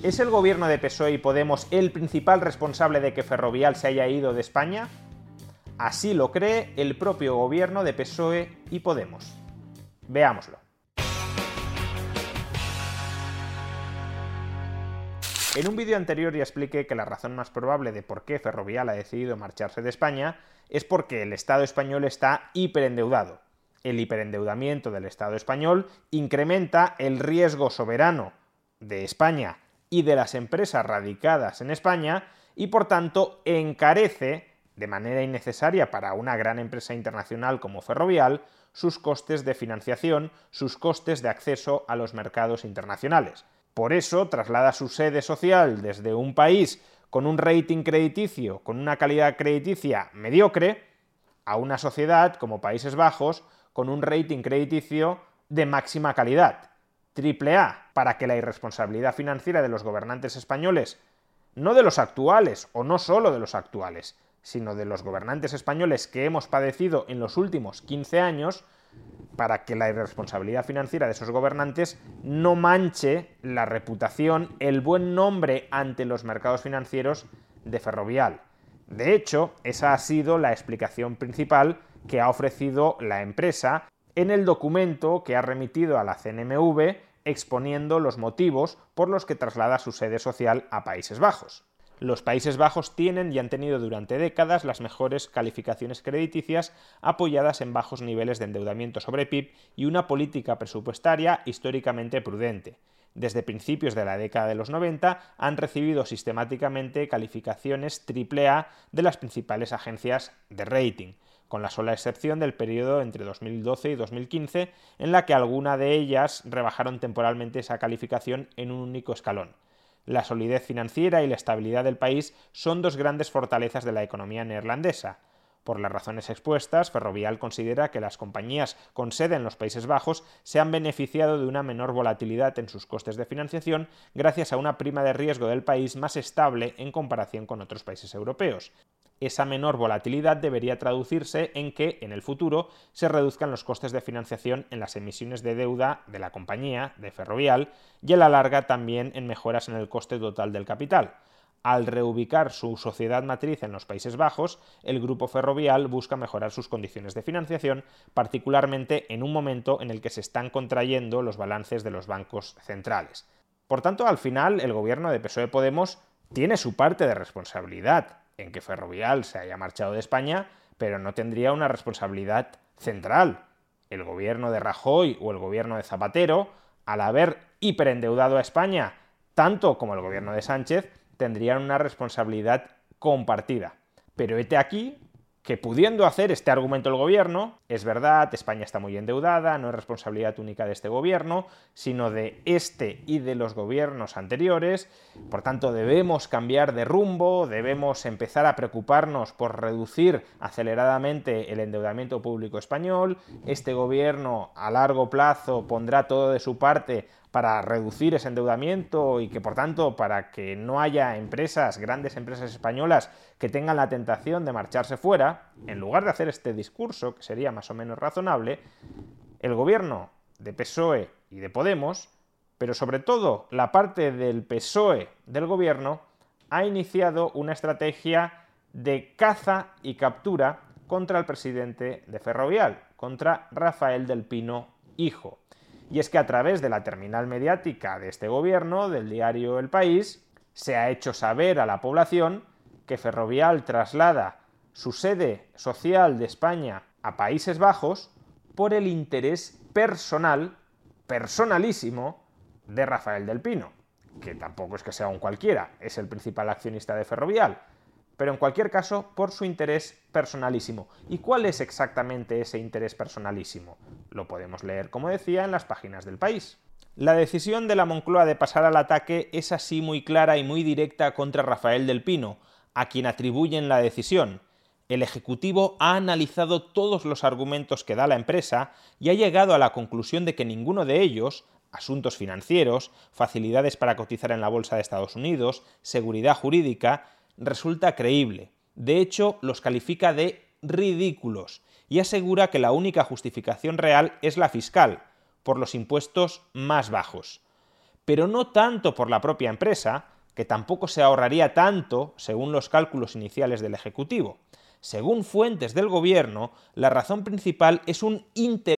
¿Es el gobierno de PSOE y Podemos el principal responsable de que Ferrovial se haya ido de España? Así lo cree el propio gobierno de PSOE y Podemos. Veámoslo. En un vídeo anterior ya expliqué que la razón más probable de por qué Ferrovial ha decidido marcharse de España es porque el Estado español está hiperendeudado. El hiperendeudamiento del Estado español incrementa el riesgo soberano de España y de las empresas radicadas en España y por tanto encarece de manera innecesaria para una gran empresa internacional como Ferrovial sus costes de financiación, sus costes de acceso a los mercados internacionales. Por eso traslada su sede social desde un país con un rating crediticio, con una calidad crediticia mediocre, a una sociedad como Países Bajos con un rating crediticio de máxima calidad, triple A, para que la irresponsabilidad financiera de los gobernantes españoles, no de los actuales o no solo de los actuales, sino de los gobernantes españoles que hemos padecido en los últimos 15 años, para que la irresponsabilidad financiera de esos gobernantes no manche la reputación, el buen nombre ante los mercados financieros de Ferrovial. De hecho, esa ha sido la explicación principal que ha ofrecido la empresa en el documento que ha remitido a la CNMV exponiendo los motivos por los que traslada su sede social a Países Bajos. Los Países Bajos tienen y han tenido durante décadas las mejores calificaciones crediticias apoyadas en bajos niveles de endeudamiento sobre PIB y una política presupuestaria históricamente prudente. Desde principios de la década de los 90 han recibido sistemáticamente calificaciones AAA de las principales agencias de rating, con la sola excepción del periodo entre 2012 y 2015, en la que alguna de ellas rebajaron temporalmente esa calificación en un único escalón. La solidez financiera y la estabilidad del país son dos grandes fortalezas de la economía neerlandesa. Por las razones expuestas, Ferrovial considera que las compañías con sede en los Países Bajos se han beneficiado de una menor volatilidad en sus costes de financiación gracias a una prima de riesgo del país más estable en comparación con otros países europeos esa menor volatilidad debería traducirse en que, en el futuro, se reduzcan los costes de financiación en las emisiones de deuda de la compañía, de Ferrovial, y a la larga también en mejoras en el coste total del capital. Al reubicar su sociedad matriz en los Países Bajos, el grupo ferrovial busca mejorar sus condiciones de financiación, particularmente en un momento en el que se están contrayendo los balances de los bancos centrales. Por tanto, al final, el gobierno de PSOE Podemos tiene su parte de responsabilidad en que Ferrovial se haya marchado de España, pero no tendría una responsabilidad central. El gobierno de Rajoy o el gobierno de Zapatero, al haber hiperendeudado a España, tanto como el gobierno de Sánchez, tendrían una responsabilidad compartida. Pero hete aquí que pudiendo hacer este argumento el gobierno, es verdad, España está muy endeudada, no es responsabilidad única de este gobierno, sino de este y de los gobiernos anteriores, por tanto debemos cambiar de rumbo, debemos empezar a preocuparnos por reducir aceleradamente el endeudamiento público español, este gobierno a largo plazo pondrá todo de su parte para reducir ese endeudamiento y que por tanto para que no haya empresas, grandes empresas españolas que tengan la tentación de marcharse fuera, en lugar de hacer este discurso, que sería más o menos razonable, el gobierno de PSOE y de Podemos, pero sobre todo la parte del PSOE del gobierno, ha iniciado una estrategia de caza y captura contra el presidente de Ferrovial, contra Rafael del Pino, hijo. Y es que a través de la terminal mediática de este gobierno, del diario El País, se ha hecho saber a la población que Ferrovial traslada su sede social de España a Países Bajos por el interés personal, personalísimo, de Rafael del Pino, que tampoco es que sea un cualquiera, es el principal accionista de Ferrovial, pero en cualquier caso por su interés personalísimo. ¿Y cuál es exactamente ese interés personalísimo? Lo podemos leer, como decía, en las páginas del país. La decisión de la Moncloa de pasar al ataque es así muy clara y muy directa contra Rafael del Pino, a quien atribuyen la decisión. El Ejecutivo ha analizado todos los argumentos que da la empresa y ha llegado a la conclusión de que ninguno de ellos, asuntos financieros, facilidades para cotizar en la Bolsa de Estados Unidos, seguridad jurídica, resulta creíble. De hecho, los califica de ridículos y asegura que la única justificación real es la fiscal, por los impuestos más bajos. Pero no tanto por la propia empresa, que tampoco se ahorraría tanto según los cálculos iniciales del Ejecutivo. Según fuentes del gobierno, la razón principal es un interés.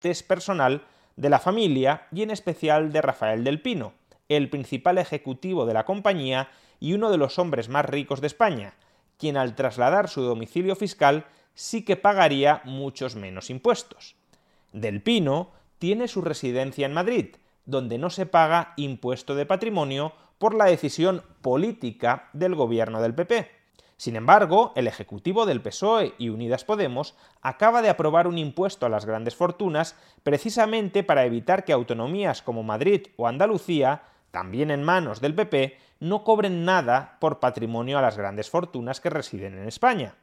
Personal de la familia y en especial de Rafael del Pino, el principal ejecutivo de la compañía y uno de los hombres más ricos de España, quien al trasladar su domicilio fiscal sí que pagaría muchos menos impuestos. Del Pino tiene su residencia en Madrid, donde no se paga impuesto de patrimonio por la decisión política del gobierno del PP. Sin embargo, el Ejecutivo del PSOE y Unidas Podemos acaba de aprobar un impuesto a las grandes fortunas precisamente para evitar que autonomías como Madrid o Andalucía también en manos del PP, no cobren nada por patrimonio a las grandes fortunas que residen en España.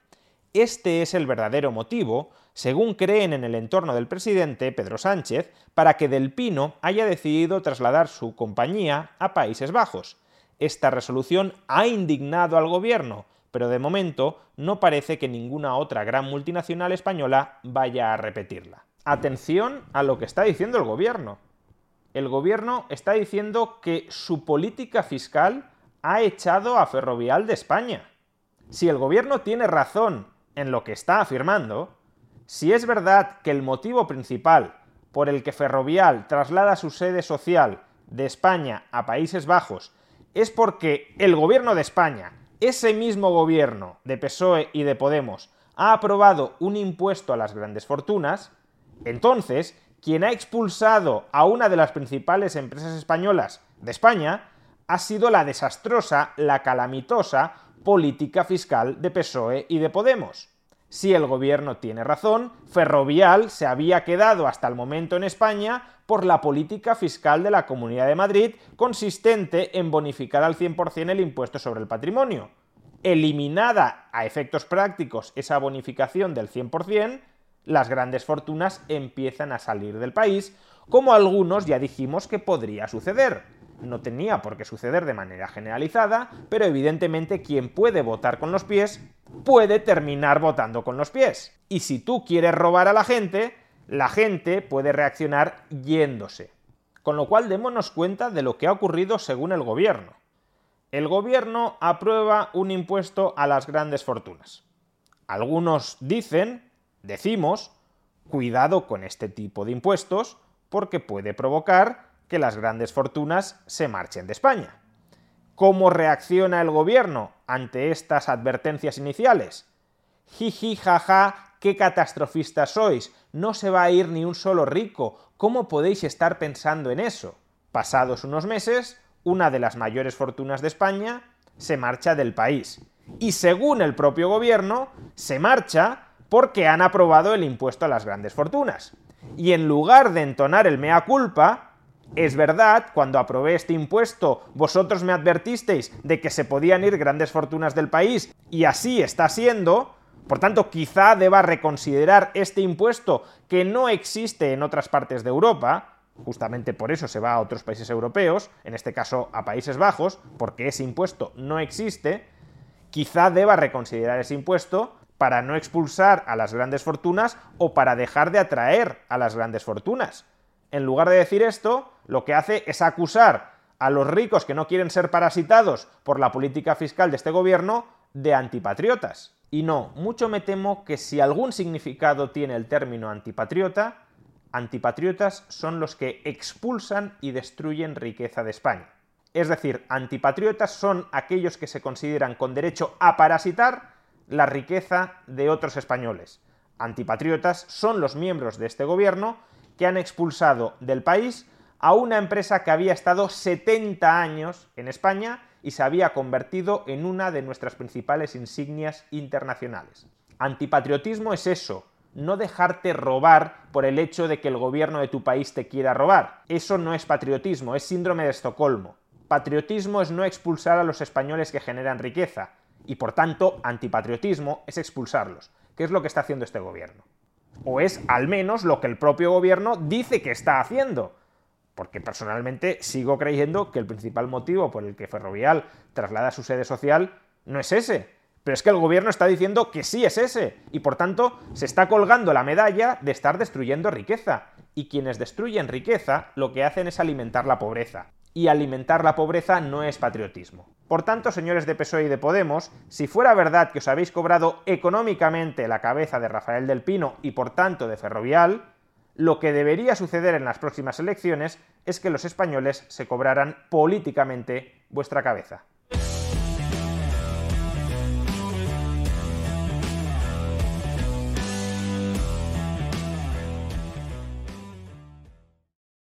Este es el verdadero motivo, según creen en el entorno del presidente Pedro Sánchez, para que Del Pino haya decidido trasladar su compañía a Países Bajos. Esta resolución ha indignado al gobierno, pero de momento no parece que ninguna otra gran multinacional española vaya a repetirla. Atención a lo que está diciendo el gobierno el gobierno está diciendo que su política fiscal ha echado a Ferrovial de España. Si el gobierno tiene razón en lo que está afirmando, si es verdad que el motivo principal por el que Ferrovial traslada su sede social de España a Países Bajos es porque el gobierno de España, ese mismo gobierno de PSOE y de Podemos, ha aprobado un impuesto a las grandes fortunas, entonces quien ha expulsado a una de las principales empresas españolas de España ha sido la desastrosa, la calamitosa política fiscal de PSOE y de Podemos. Si el gobierno tiene razón, Ferrovial se había quedado hasta el momento en España por la política fiscal de la Comunidad de Madrid consistente en bonificar al 100% el impuesto sobre el patrimonio. Eliminada a efectos prácticos esa bonificación del 100%, las grandes fortunas empiezan a salir del país, como algunos ya dijimos que podría suceder. No tenía por qué suceder de manera generalizada, pero evidentemente quien puede votar con los pies puede terminar votando con los pies. Y si tú quieres robar a la gente, la gente puede reaccionar yéndose. Con lo cual démonos cuenta de lo que ha ocurrido según el gobierno. El gobierno aprueba un impuesto a las grandes fortunas. Algunos dicen Decimos, cuidado con este tipo de impuestos porque puede provocar que las grandes fortunas se marchen de España. ¿Cómo reacciona el gobierno ante estas advertencias iniciales? Jiji, jaja, qué catastrofistas sois, no se va a ir ni un solo rico, ¿cómo podéis estar pensando en eso? Pasados unos meses, una de las mayores fortunas de España se marcha del país. Y según el propio gobierno, se marcha porque han aprobado el impuesto a las grandes fortunas. Y en lugar de entonar el mea culpa, es verdad, cuando aprobé este impuesto, vosotros me advertisteis de que se podían ir grandes fortunas del país, y así está siendo, por tanto, quizá deba reconsiderar este impuesto que no existe en otras partes de Europa, justamente por eso se va a otros países europeos, en este caso a Países Bajos, porque ese impuesto no existe, quizá deba reconsiderar ese impuesto para no expulsar a las grandes fortunas o para dejar de atraer a las grandes fortunas. En lugar de decir esto, lo que hace es acusar a los ricos que no quieren ser parasitados por la política fiscal de este gobierno de antipatriotas. Y no, mucho me temo que si algún significado tiene el término antipatriota, antipatriotas son los que expulsan y destruyen riqueza de España. Es decir, antipatriotas son aquellos que se consideran con derecho a parasitar la riqueza de otros españoles. Antipatriotas son los miembros de este gobierno que han expulsado del país a una empresa que había estado 70 años en España y se había convertido en una de nuestras principales insignias internacionales. Antipatriotismo es eso, no dejarte robar por el hecho de que el gobierno de tu país te quiera robar. Eso no es patriotismo, es síndrome de Estocolmo. Patriotismo es no expulsar a los españoles que generan riqueza, y por tanto antipatriotismo es expulsarlos, que es lo que está haciendo este gobierno. O es al menos lo que el propio gobierno dice que está haciendo. Porque personalmente sigo creyendo que el principal motivo por el que Ferrovial traslada su sede social no es ese, pero es que el gobierno está diciendo que sí es ese, y por tanto se está colgando la medalla de estar destruyendo riqueza. Y quienes destruyen riqueza lo que hacen es alimentar la pobreza. Y alimentar la pobreza no es patriotismo. Por tanto, señores de PSOE y de Podemos, si fuera verdad que os habéis cobrado económicamente la cabeza de Rafael del Pino y por tanto de Ferrovial, lo que debería suceder en las próximas elecciones es que los españoles se cobraran políticamente vuestra cabeza.